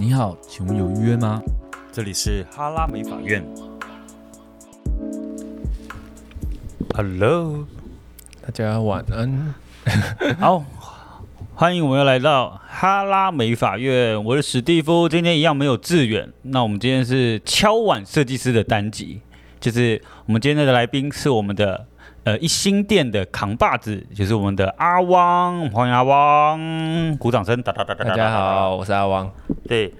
你好，请问有预约吗？这里是哈拉美法院。Hello，大家晚安。好，欢迎我们又来到哈拉美法院。我是史蒂夫，今天一样没有志远。那我们今天是敲碗设计师的单集，就是我们今天的来宾是我们的呃一心店的扛把子，就是我们的阿汪。欢迎阿汪，鼓掌声！哒哒哒哒。大家好，我是阿汪。对，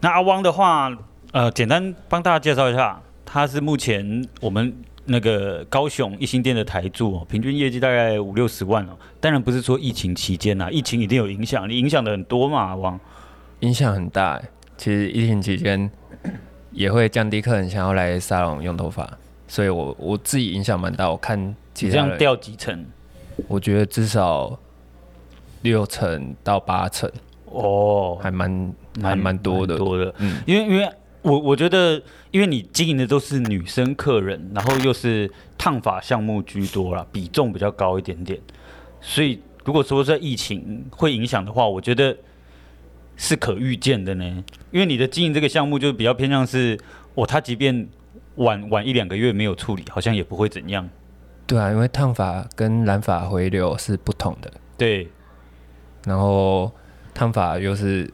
那阿汪的话，呃，简单帮大家介绍一下，他是目前我们那个高雄一心店的台柱，平均业绩大概五六十万哦。当然不是说疫情期间呐，疫情一定有影响，你影响的很多嘛，阿汪。影响很大，其实疫情期间也会降低客人想要来沙龙用头发，所以我我自己影响蛮大。我看这样掉几层？我觉得至少六层到八层。哦，还蛮还蛮多的，多的，嗯，因为因为我我觉得，因为你经营的都是女生客人，然后又是烫发项目居多啦，比重比较高一点点，所以如果说在疫情会影响的话，我觉得是可预见的呢。因为你的经营这个项目就比较偏向是，哦，他即便晚晚一两个月没有处理，好像也不会怎样。对啊，因为烫发跟染发回流是不同的。对，然后。烫发又是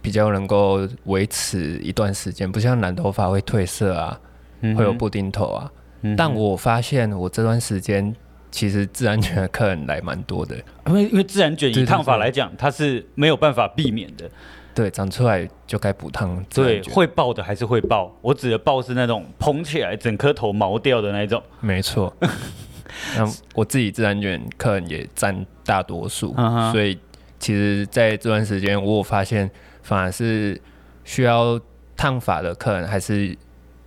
比较能够维持一段时间，不像染头发会褪色啊，嗯、会有布丁头啊。嗯、但我发现我这段时间其实自然卷的客人来蛮多的，因为因为自然卷以烫发来讲，它是没有办法避免的。对，长出来就该补烫。对，会爆的还是会爆。我指的爆是那种蓬起来整颗头毛掉的那种。没错。那我自己自然卷客人也占大多数，所以。其实，在这段时间，我有发现，反而是需要烫发的客人还是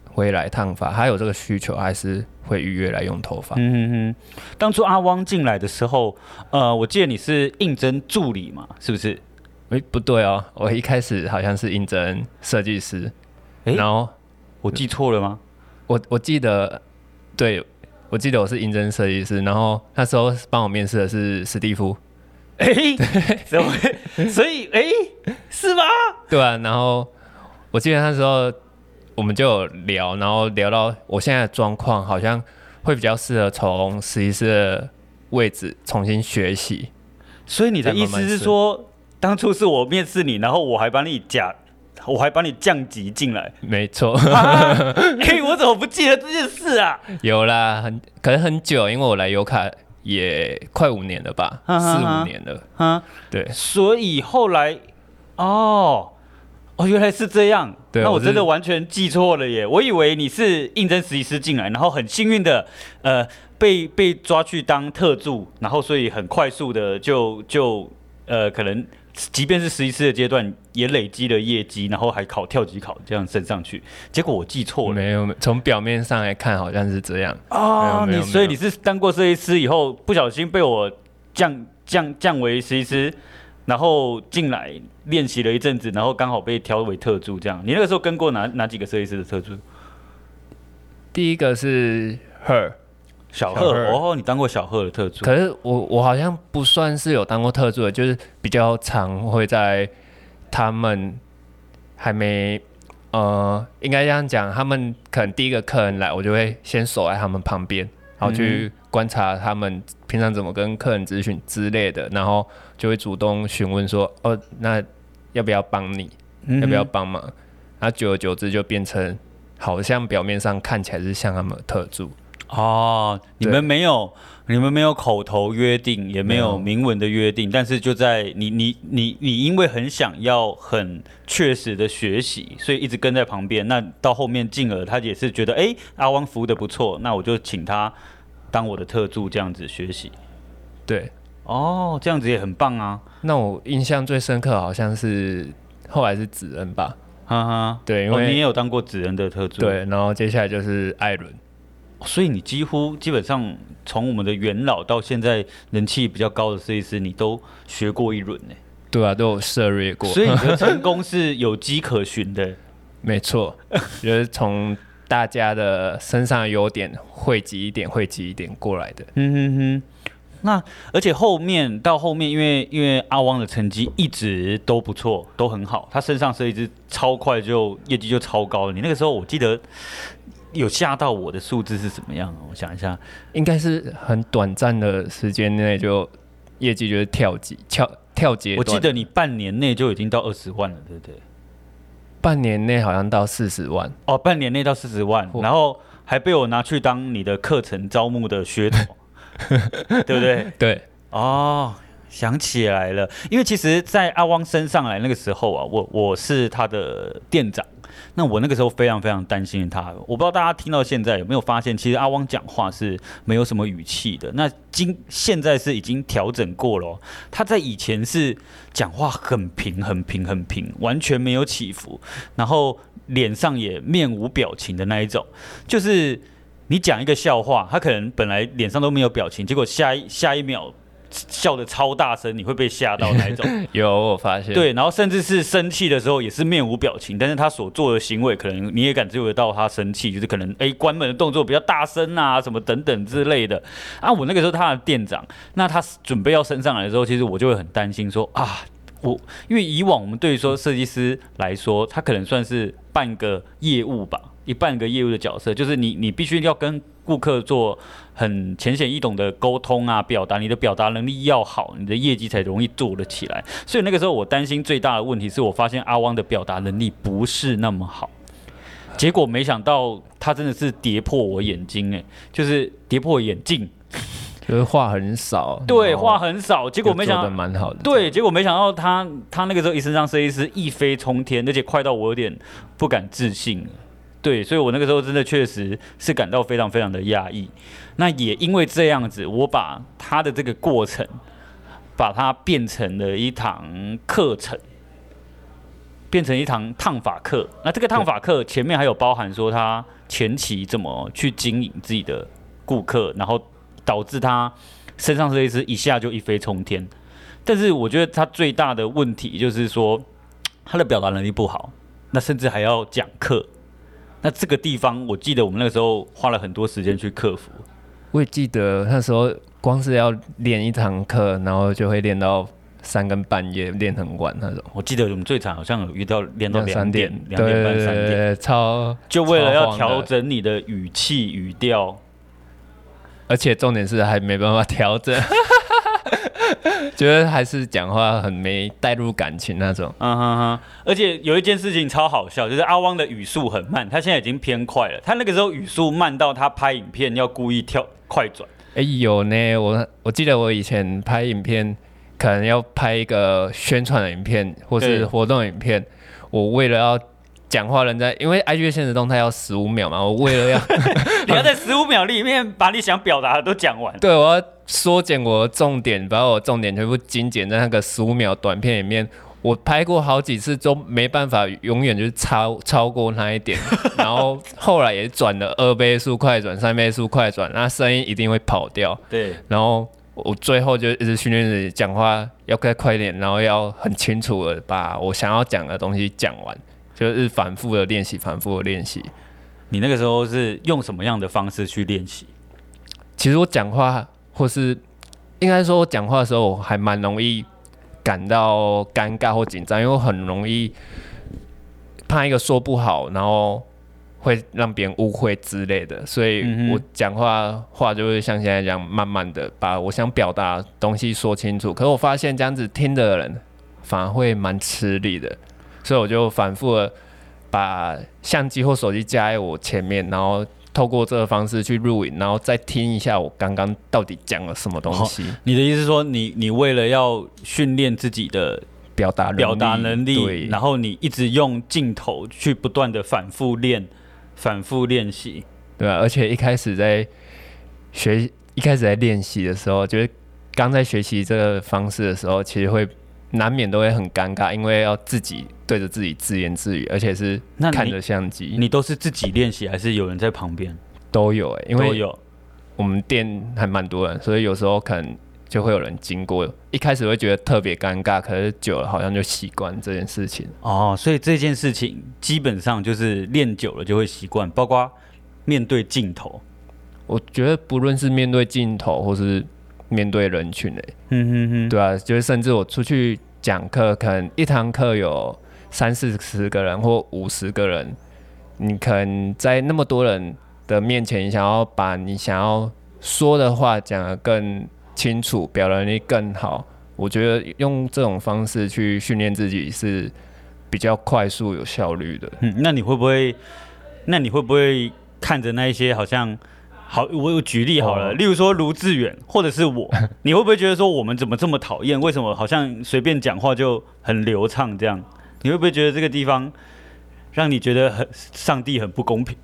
会来烫发，还有这个需求，还是会预约来用头发。嗯哼哼。当初阿汪进来的时候，呃，我记得你是应征助理嘛，是不是？哎、欸，不对哦，我一开始好像是应征设计师。欸、然后我记错了吗？我我记得，对，我记得我是应征设计师，然后那时候帮我面试的是史蒂夫。哎，怎么会？所以，哎，是吗？对啊，然后我记得那时候我们就有聊，然后聊到我现在的状况，好像会比较适合从实习室的位置重新学习。所以你的意思是说，当初是我面试你，然后我还帮你假，我还帮你降级进来？没错。哎，我怎么不记得这件事啊？有啦，很可能很久，因为我来油卡。也快五年了吧，四五年了。嗯，对。所以后来，哦，哦，原来是这样。对，那我真的完全记错了耶！我以为你是应征实习师进来，然后很幸运的，呃，被被抓去当特助，然后所以很快速的就就呃可能。即便是实习师的阶段，也累积了业绩，然后还考跳级考，这样升上去。结果我记错了，没有，从表面上来看好像是这样啊。你所以你是当过设计师以后，不小心被我降降降为实习师，然后进来练习了一阵子，然后刚好被调为特助，这样。你那个时候跟过哪哪几个设计师的特助？第一个是 Her。小贺哦，你当过小贺的特助？可是我我好像不算是有当过特助的，就是比较常会在他们还没呃，应该这样讲，他们可能第一个客人来，我就会先守在他们旁边，然后去观察他们平常怎么跟客人咨询之类的，然后就会主动询问说，哦，那要不要帮你？要不要帮忙？然后久而久之就变成好像表面上看起来是像他们的特助。哦，你们没有，你们没有口头约定，也没有明文的约定，但是就在你你你你因为很想要很确实的学习，所以一直跟在旁边。那到后面进而他也是觉得，哎，阿汪服务的不错，那我就请他当我的特助这样子学习。对，哦，这样子也很棒啊。那我印象最深刻好像是后来是子恩吧，哈哈，对，因为、哦、你也有当过子恩的特助。对，然后接下来就是艾伦。所以你几乎基本上从我们的元老到现在人气比较高的设计师，你都学过一轮呢？对啊，都有涉猎过。所以你的成功是有迹可循的。没错，就是从大家的身上的优点汇集一点，汇集一点过来的。嗯哼哼。那而且后面到后面，因为因为阿汪的成绩一直都不错，都很好，他身上设计师超快就业绩就超高了。你那个时候我记得有吓到我的数字是怎么样？我想一下，应该是很短暂的时间内就业绩就是跳级跳跳级。我记得你半年内就已经到二十万了，对不对？半年内好像到四十万哦，半年内到四十万，然后还被我拿去当你的课程招募的噱头。对不对？对哦，想起来了，因为其实，在阿汪升上来那个时候啊，我我是他的店长，那我那个时候非常非常担心他。我不知道大家听到现在有没有发现，其实阿汪讲话是没有什么语气的。那今现在是已经调整过了，他在以前是讲话很平、很平、很平，完全没有起伏，然后脸上也面无表情的那一种，就是。你讲一个笑话，他可能本来脸上都没有表情，结果下一下一秒笑得超大声，你会被吓到那一种。有我发现。对，然后甚至是生气的时候也是面无表情，但是他所做的行为可能你也感觉得到他生气，就是可能哎关门的动作比较大声啊，什么等等之类的。啊，我那个时候他的店长，那他准备要升上来的时候，其实我就会很担心说啊，我因为以往我们对于说设计师来说，他可能算是半个业务吧。一半个业务的角色，就是你，你必须要跟顾客做很浅显易懂的沟通啊，表达你的表达能力要好，你的业绩才容易做得起来。所以那个时候我担心最大的问题是我发现阿汪的表达能力不是那么好，结果没想到他真的是跌破我眼睛，哎，就是跌破眼镜，就是话很少，对，话很少，结果没想到蛮好的，对，结果没想到他他那个时候一身上设计师一飞冲天，而且快到我有点不敢置信。对，所以我那个时候真的确实是感到非常非常的压抑。那也因为这样子，我把他的这个过程，把它变成了一堂课程，变成一堂烫发课。那这个烫发课前面还有包含说他前期怎么去经营自己的顾客，然后导致他身上设计师一下就一飞冲天。但是我觉得他最大的问题就是说他的表达能力不好，那甚至还要讲课。那这个地方，我记得我们那个时候花了很多时间去克服。我也记得那时候，光是要练一堂课，然后就会练到三更半夜，练很晚那种。我记得我们最惨好像有遇到练到两点、两点半、三点，超就为了要调整你的语气语调，而且重点是还没办法调整。觉得还是讲话很没带入感情那种，嗯哼哼。而且有一件事情超好笑，就是阿汪的语速很慢，他现在已经偏快了。他那个时候语速慢到他拍影片要故意跳快转。哎、欸，有呢，我我记得我以前拍影片，可能要拍一个宣传的影片或是活动影片，我为了要。讲话人在，因为 IG 的现实动态要十五秒嘛，我为了要 你要在十五秒里面把你想表达的都讲完。对，我要缩减我的重点，把我重点全部精简在那个十五秒短片里面。我拍过好几次都没办法，永远就是超超过那一点。然后后来也转了二倍速快转、三倍速快转，那声音一定会跑掉。对，然后我最后就一直训练自己讲话要再快点，然后要很清楚的把我想要讲的东西讲完。就是反复的练习，反复的练习。你那个时候是用什么样的方式去练习？其实我讲话，或是应该说我讲话的时候，我还蛮容易感到尴尬或紧张，因为我很容易怕一个说不好，然后会让别人误会之类的。所以我讲话话就会像现在这样，慢慢的把我想表达的东西说清楚。可是我发现这样子听的人反而会蛮吃力的。所以我就反复的把相机或手机架在我前面，然后透过这个方式去录影，然后再听一下我刚刚到底讲了什么东西。哦，你的意思是说你，你你为了要训练自己的表达表达能力，对，然后你一直用镜头去不断的反复练，反复练习，对吧？而且一开始在学，一开始在练习的时候，就是刚在学习这个方式的时候，其实会。难免都会很尴尬，因为要自己对着自己自言自语，而且是看着相机。你，都是自己练习，还是有人在旁边？都有哎、欸，因为有我们店还蛮多人，所以有时候可能就会有人经过。一开始会觉得特别尴尬，可是久了好像就习惯这件事情。哦，所以这件事情基本上就是练久了就会习惯，包括面对镜头。我觉得不论是面对镜头，或是面对人群的。嗯哼哼，对啊，就是甚至我出去讲课，可能一堂课有三四十个人或五十个人，你可能在那么多人的面前，你想要把你想要说的话讲得更清楚，表达能力更好。我觉得用这种方式去训练自己是比较快速有效率的。嗯，那你会不会？那你会不会看着那一些好像好？我有举例好了，哦、例如说卢志远或者是我，你会不会觉得说我们怎么这么讨厌？为什么好像随便讲话就很流畅这样？你会不会觉得这个地方让你觉得很上帝很不公平？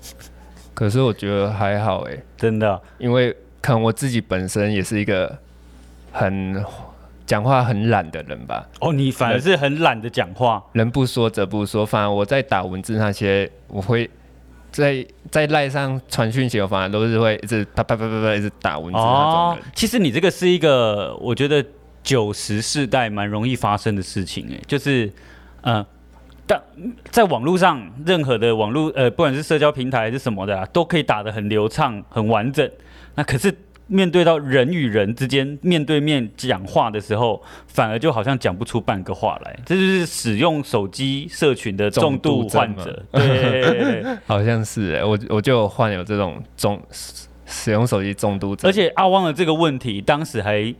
可是我觉得还好哎，真的，因为看我自己本身也是一个很。讲话很懒的人吧？哦，你反而是很懒的讲话。人不说则不说，反而我在打文字那些，我会在在赖上传讯息，我反而都是会一直啪啪啪啪啪一直打文字那种人。哦，其实你这个是一个，我觉得九十世代蛮容易发生的事情哎，就是呃，但在网络上，任何的网络呃，不管是社交平台还是什么的啊，都可以打得很流畅、很完整。那可是。面对到人与人之间面对面讲话的时候，反而就好像讲不出半个话来。这就是使用手机社群的重度患者，对，好像是哎，我我就患有这种重使用手机重度症。而且阿汪的这个问题，当时还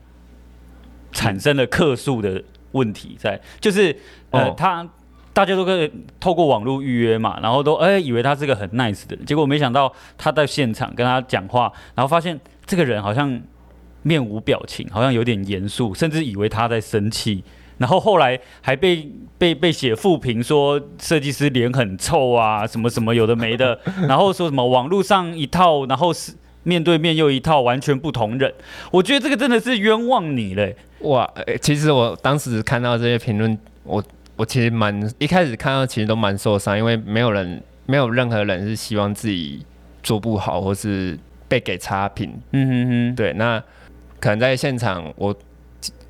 产生了客诉的问题在，就是呃，哦、他大家都可以透过网络预约嘛，然后都哎以为他是个很 nice 的人，结果没想到他在现场跟他讲话，然后发现。这个人好像面无表情，好像有点严肃，甚至以为他在生气。然后后来还被被被写负评说设计师脸很臭啊，什么什么有的没的。然后说什么网络上一套，然后是面对面又一套，完全不同人。我觉得这个真的是冤枉你嘞！哇，其实我当时看到这些评论，我我其实蛮一开始看到其实都蛮受伤，因为没有人没有任何人是希望自己做不好或是。被给差评，嗯哼哼，对，那可能在现场我，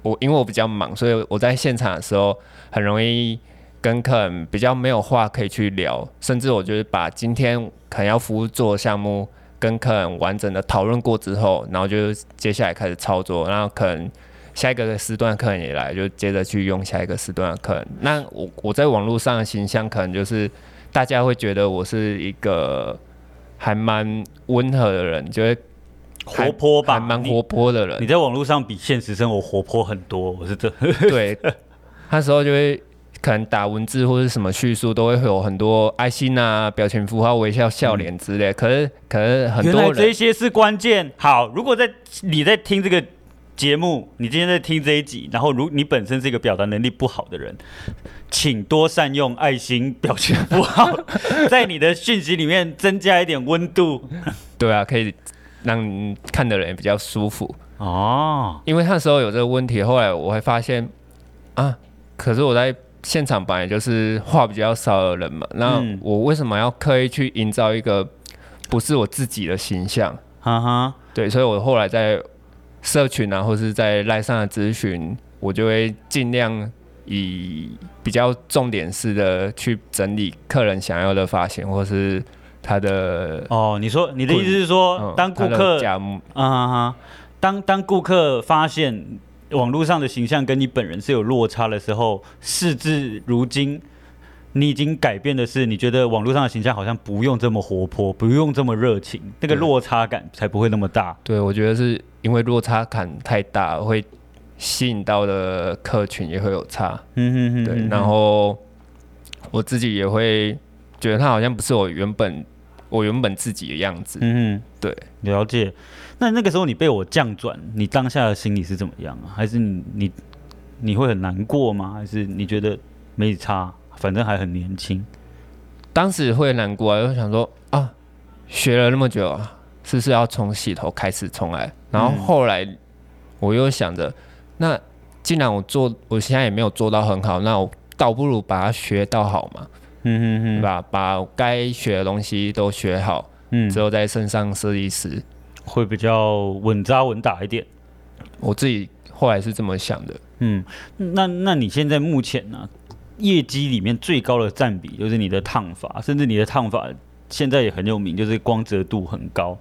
我我因为我比较忙，所以我在现场的时候很容易跟客人比较没有话可以去聊，甚至我就是把今天可能要服务做的项目跟客人完整的讨论过之后，然后就接下来开始操作，然后可能下一个时段客人也来，就接着去用下一个时段的客人。那我我在网络上的形象可能就是大家会觉得我是一个。还蛮温和的人，就会活泼吧，还蛮活泼的人你。你在网络上比现实生活活泼很多，我是这。对，那时候就会可能打文字或者什么叙述，都会有很多爱心啊、表情符号、微笑、笑脸之类。嗯、可是，可是很多人这些是关键。好，如果在你在听这个节目，你今天在听这一集，然后如你本身是一个表达能力不好的人，请多善用爱心表情符号，在你的讯息里面增加一点温度。对啊，可以让看的人也比较舒服哦。因为那时候有这个问题，后来我会发现啊，可是我在现场本来就是话比较少的人嘛，那我为什么要刻意去营造一个不是我自己的形象？哈哈，对，所以我后来在。社群啊，或是在赖上的咨询，我就会尽量以比较重点式的去整理客人想要的发型，或是他的哦。你说你的意思是说，嗯、当顾客啊哈哈，当当顾客发现网络上的形象跟你本人是有落差的时候，事至如今。你已经改变的是，你觉得网络上的形象好像不用这么活泼，不用这么热情，那个落差感才不会那么大。对，我觉得是因为落差感太大，会吸引到的客群也会有差。嗯哼哼，对。然后我自己也会觉得他好像不是我原本我原本自己的样子。嗯哼，对，了解。那那个时候你被我降转，你当下的心理是怎么样啊？还是你你你会很难过吗？还是你觉得没差？反正还很年轻，当时会难过啊，就想说啊，学了那么久啊，是不是要从洗头开始重来？然后后来我又想着，那既然我做，我现在也没有做到很好，那我倒不如把它学到好嘛，嗯嗯嗯，对吧？把该学的东西都学好，嗯，之后再升上设计师，会比较稳扎稳打一点。我自己后来是这么想的，嗯，那那你现在目前呢？业绩里面最高的占比就是你的烫发，甚至你的烫发现在也很有名，就是光泽度很高。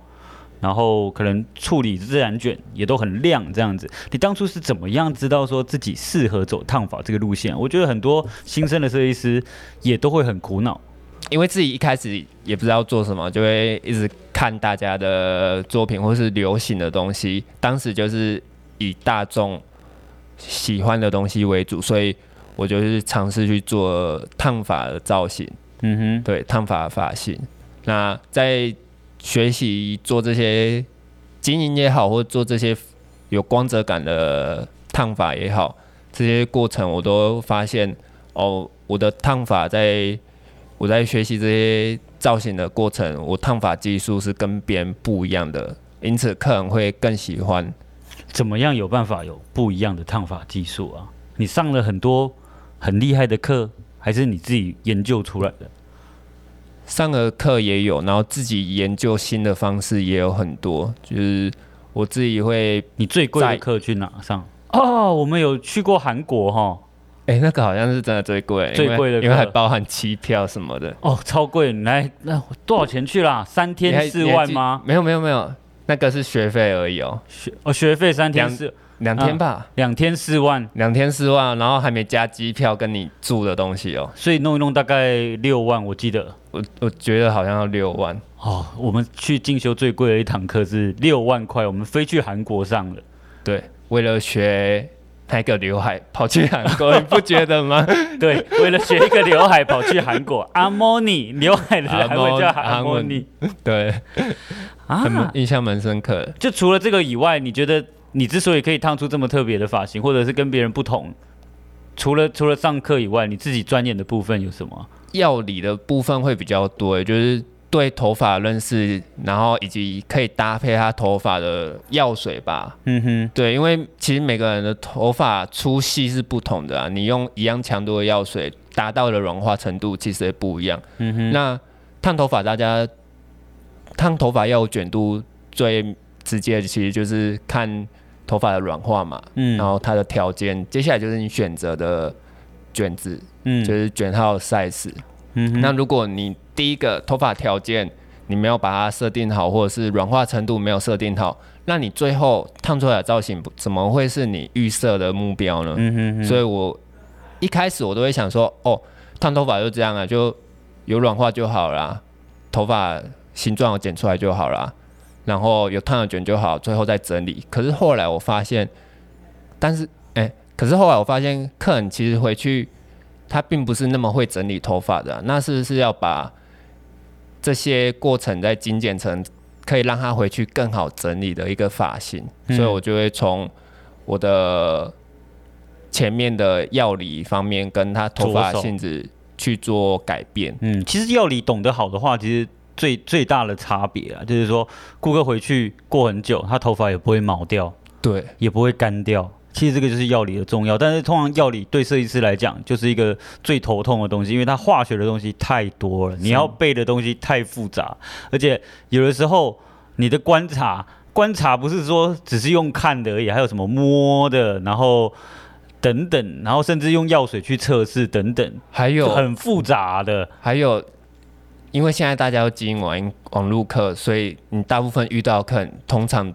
然后可能处理自然卷也都很亮这样子。你当初是怎么样知道说自己适合走烫发这个路线？我觉得很多新生的设计师也都会很苦恼，因为自己一开始也不知道做什么，就会一直看大家的作品或是流行的东西。当时就是以大众喜欢的东西为主，所以我就是尝试去做烫发的造型。嗯哼，对，烫发发型。那在学习做这些经营也好，或做这些有光泽感的烫发也好，这些过程我都发现哦，我的烫发在我在学习这些造型的过程，我烫发技术是跟别人不一样的，因此客人会更喜欢。怎么样有办法有不一样的烫发技术啊？你上了很多很厉害的课，还是你自己研究出来的？上个课也有，然后自己研究新的方式也有很多。就是我自己会，你最贵的课去哪上？哦，我们有去过韩国哈。哎、欸，那个好像是真的最贵，最贵的，因为还包含机票什么的。哦，超贵！你来，那多少钱去啦？三天四万吗？没有没有没有，那个是学费而已哦。学哦，学费三天四。两天吧，两、啊、天四万，两天四万，然后还没加机票跟你住的东西哦，所以弄一弄大概六万，我记得，我我觉得好像要六万。哦。我们去进修最贵的一堂课是六万块，我们飞去韩国上了，对，为了学那个刘海跑去韩国，你不觉得吗？对，为了学一个刘海跑去韩国，阿莫尼刘海的还会叫阿莫尼，对，啊，印象蛮深刻的。就除了这个以外，你觉得？你之所以可以烫出这么特别的发型，或者是跟别人不同，除了除了上课以外，你自己钻研的部分有什么？药理的部分会比较多，就是对头发认识，然后以及可以搭配他头发的药水吧。嗯哼，对，因为其实每个人的头发粗细是不同的啊，你用一样强度的药水达到的软化程度其实也不一样。嗯哼，那烫头发大家烫头发要卷度，最直接的其实就是看。头发的软化嘛，嗯，然后它的条件，接下来就是你选择的卷子，嗯，就是卷号 size，嗯，那如果你第一个头发条件你没有把它设定好，或者是软化程度没有设定好，那你最后烫出来的造型怎么会是你预设的目标呢？嗯哼哼，所以我一开始我都会想说，哦，烫头发就这样啊，就有软化就好啦，头发形状剪出来就好啦。然后有烫的卷就好，最后再整理。可是后来我发现，但是哎、欸，可是后来我发现，客人其实回去他并不是那么会整理头发的、啊。那是不是要把这些过程再精简成可以让他回去更好整理的一个发型？嗯、所以我就会从我的前面的药理方面跟他头发性质去做改变。嗯，其实药理懂得好的话，其实。最最大的差别啊，就是说顾客回去过很久，他头发也不会毛掉，对，也不会干掉。其实这个就是药理的重要，但是通常药理对设计师来讲就是一个最头痛的东西，因为它化学的东西太多了，你要背的东西太复杂，而且有的时候你的观察观察不是说只是用看的而已，还有什么摸的，然后等等，然后甚至用药水去测试等等，还有很复杂的，还有。因为现在大家都经营网网路课，所以你大部分遇到客人，通常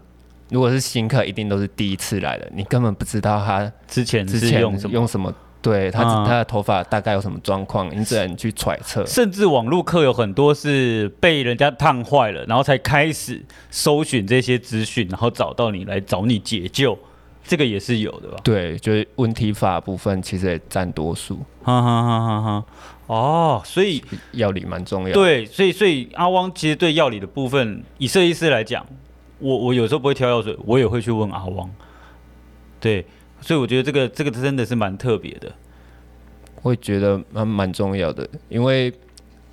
如果是新客，一定都是第一次来的，你根本不知道他之前之前用什么，用什么对他、嗯、他的头发大概有什么状况，你只能去揣测。甚至网路课有很多是被人家烫坏了，然后才开始搜寻这些资讯，然后找到你来找你解救，这个也是有的吧？对，就是问题法部分其实也占多数。哈哈哈哈哈。哦，所以药理蛮重要。对，所以所以阿汪其实对药理的部分，以设计师来讲，我我有时候不会挑药水，我也会去问阿汪。对，所以我觉得这个这个真的是蛮特别的。我也觉得蛮蛮重要的，因为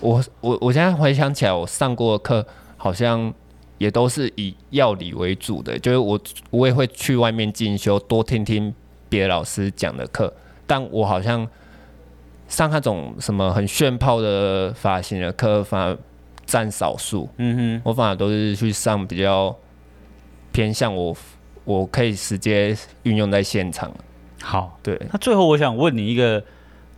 我我我现在回想起来，我上过的课好像也都是以药理为主的，就是我我也会去外面进修，多听听别的老师讲的课，但我好像。上那种什么很炫炮的发型的课，反而占少数。嗯哼，我反而都是去上比较偏向我，我可以直接运用在现场。好，对。那最后我想问你一个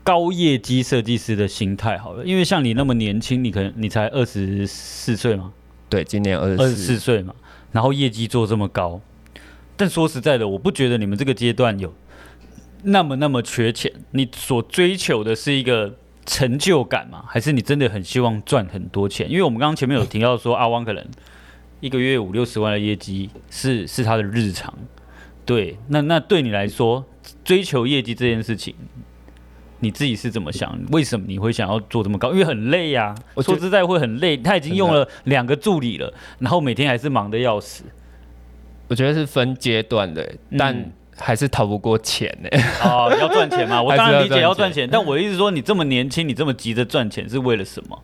高业绩设计师的心态，好了，因为像你那么年轻，你可能你才二十四岁吗？对，今年二十四岁嘛。然后业绩做这么高，但说实在的，我不觉得你们这个阶段有那么那么缺钱。你所追求的是一个成就感吗？还是你真的很希望赚很多钱？因为我们刚刚前面有提到说，阿汪可能一个月五六十万的业绩是是他的日常。对，那那对你来说，追求业绩这件事情，你自己是怎么想？为什么你会想要做这么高？因为很累呀、啊。我说实在会很累。他已经用了两个助理了，然后每天还是忙得要死。我觉得是分阶段的，但还是逃不过钱呢。哦，要赚钱嘛？我当然理解要赚钱，但我的意思说，你这么年轻，你这么急着赚钱，是为了什么？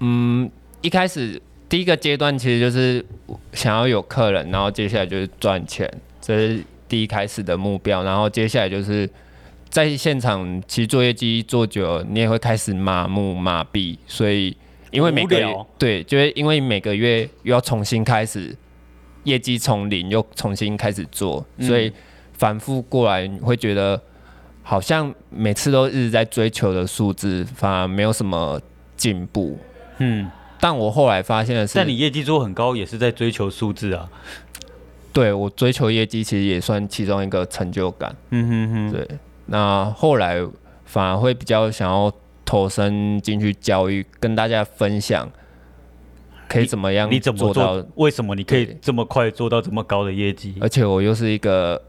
嗯，一开始第一个阶段其实就是想要有客人，然后接下来就是赚钱。这是第一开始的目标，然后接下来就是在现场，其实做业绩做久了，你也会开始麻木麻痹，所以因为每个月对，就是因为每个月又要重新开始业绩从零又重新开始做，所以反复过来你会觉得好像每次都一直在追求的数字，反而没有什么进步。嗯，但我后来发现的是，但你业绩做很高，也是在追求数字啊。对，我追求业绩，其实也算其中一个成就感。嗯哼哼。对，那后来反而会比较想要投身进去教育，跟大家分享可以怎么样，你怎么做到？为什么你可以这么快做到这么高的业绩？而且我又是一个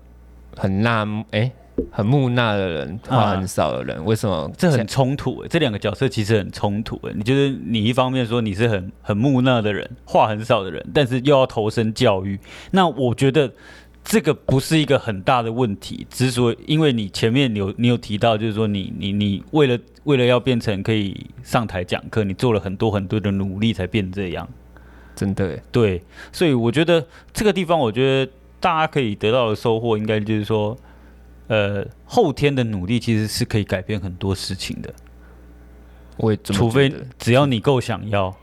很纳哎。很木讷的人，话很少的人，啊、为什么？这很冲突诶，这两个角色其实很冲突诶。你就是你一方面说你是很很木讷的人，话很少的人，但是又要投身教育。那我觉得这个不是一个很大的问题，之所以因为你前面你有你有提到，就是说你你你为了为了要变成可以上台讲课，你做了很多很多的努力才变这样。真的对，所以我觉得这个地方，我觉得大家可以得到的收获，应该就是说。呃，后天的努力其实是可以改变很多事情的。我也。除非只要你够想要，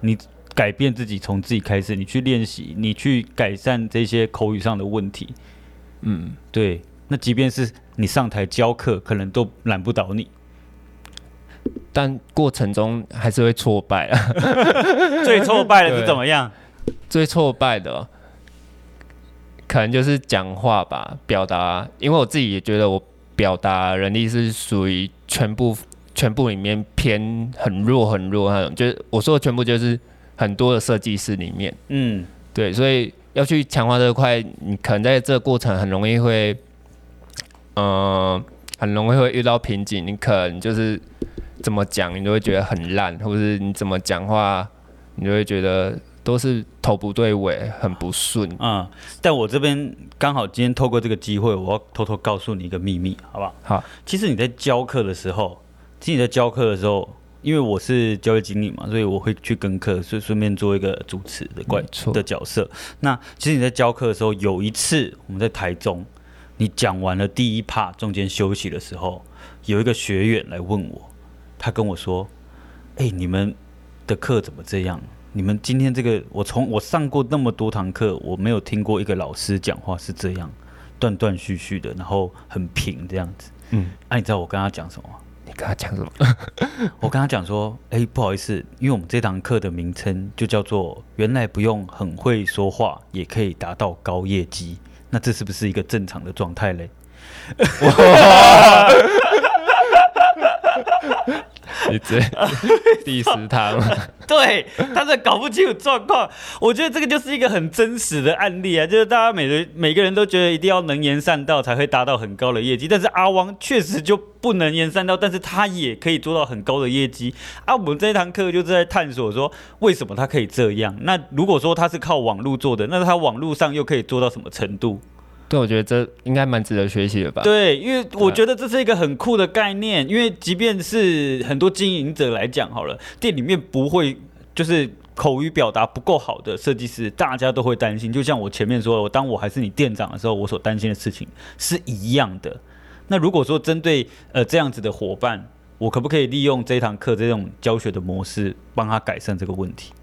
你改变自己，从自己开始，你去练习，你去改善这些口语上的问题。嗯，对。那即便是你上台教课，可能都难不倒你。但过程中还是会挫败啊。最挫败的是怎么样？最挫败的。可能就是讲话吧，表达。因为我自己也觉得我表达能力是属于全部全部里面偏很弱很弱那种。就是我说的全部，就是很多的设计师里面，嗯，对。所以要去强化这块，你可能在这个过程很容易会，嗯、呃，很容易会遇到瓶颈。你可能就是怎么讲，你都会觉得很烂，或者是你怎么讲话，你就会觉得。都是头不对尾，很不顺。嗯，但我这边刚好今天透过这个机会，我要偷偷告诉你一个秘密，好不好？好。其实你在教课的时候，其实你在教课的时候，因为我是教育经理嘛，所以我会去跟课，所以顺便做一个主持的怪的角色。那其实你在教课的时候，有一次我们在台中，你讲完了第一 part，中间休息的时候，有一个学员来问我，他跟我说：“哎、欸，你们的课怎么这样？”你们今天这个，我从我上过那么多堂课，我没有听过一个老师讲话是这样断断续续的，然后很平这样子。嗯，那、啊、你知道我跟他讲什么？你跟他讲什么？我跟他讲说，哎、欸，不好意思，因为我们这堂课的名称就叫做“原来不用很会说话也可以达到高业绩”，那这是不是一个正常的状态嘞？哇你这第十堂，对，他在搞不清楚状况。我觉得这个就是一个很真实的案例啊，就是大家每个每个人都觉得一定要能言善道才会达到很高的业绩，但是阿汪确实就不能言善道，但是他也可以做到很高的业绩。啊，我们这一堂课就是在探索说，为什么他可以这样？那如果说他是靠网络做的，那他网络上又可以做到什么程度？对，我觉得这应该蛮值得学习的吧。对，因为我觉得这是一个很酷的概念。因为即便是很多经营者来讲，好了，店里面不会就是口语表达不够好的设计师，大家都会担心。就像我前面说的，我当我还是你店长的时候，我所担心的事情是一样的。那如果说针对呃这样子的伙伴，我可不可以利用这一堂课这种教学的模式，帮他改善这个问题？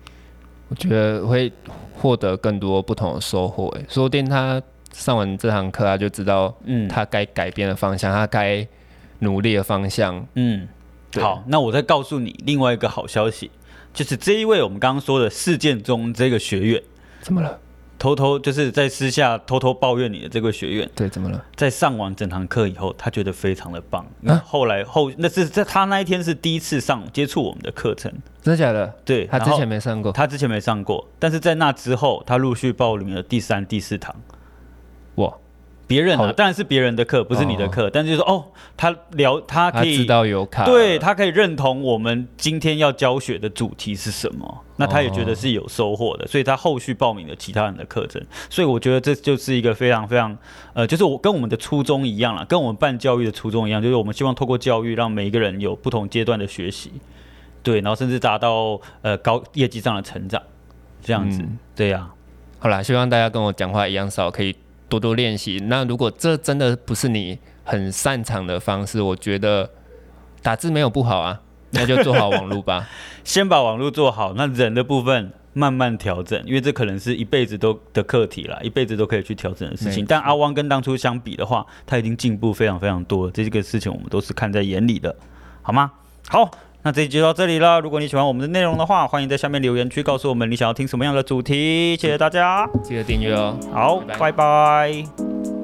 我觉得会获得更多不同的收获。哎，说不定他。上完这堂课，他就知道，嗯，他该改变的方向，他该努力的方向，嗯，好，那我再告诉你另外一个好消息，就是这一位我们刚刚说的事件中这个学员，怎么了？偷偷就是在私下偷偷抱怨你的这个学院，对，怎么了？在上完整堂课以后，他觉得非常的棒。那后来后那是在他那一天是第一次上接触我们的课程，真的假的？对，他之前没上过，他之前没上过，但是在那之后，他陆续报名了第三、第四堂。哇！别人啊，当然是别人的课，不是你的课。哦、但是就是说，哦，他聊，他可以他知道有卡，对他可以认同我们今天要教学的主题是什么，那他也觉得是有收获的，所以他后续报名了其他人的课程。所以我觉得这就是一个非常非常，呃，就是我跟我们的初衷一样了，跟我们办教育的初衷一样，就是我们希望透过教育让每一个人有不同阶段的学习，对，然后甚至达到呃高业绩上的成长，这样子，嗯、对呀、啊。好啦，希望大家跟我讲话一样少，可以。多多练习。那如果这真的不是你很擅长的方式，我觉得打字没有不好啊，那就做好网络吧。先把网络做好，那人的部分慢慢调整，因为这可能是一辈子都的课题啦，一辈子都可以去调整的事情。但阿汪跟当初相比的话，他已经进步非常非常多，这个事情我们都是看在眼里的，好吗？好。那这集就到这里了。如果你喜欢我们的内容的话，欢迎在下面留言区告诉我们你想要听什么样的主题。谢谢大家，记得订阅哦。好，拜拜。拜拜。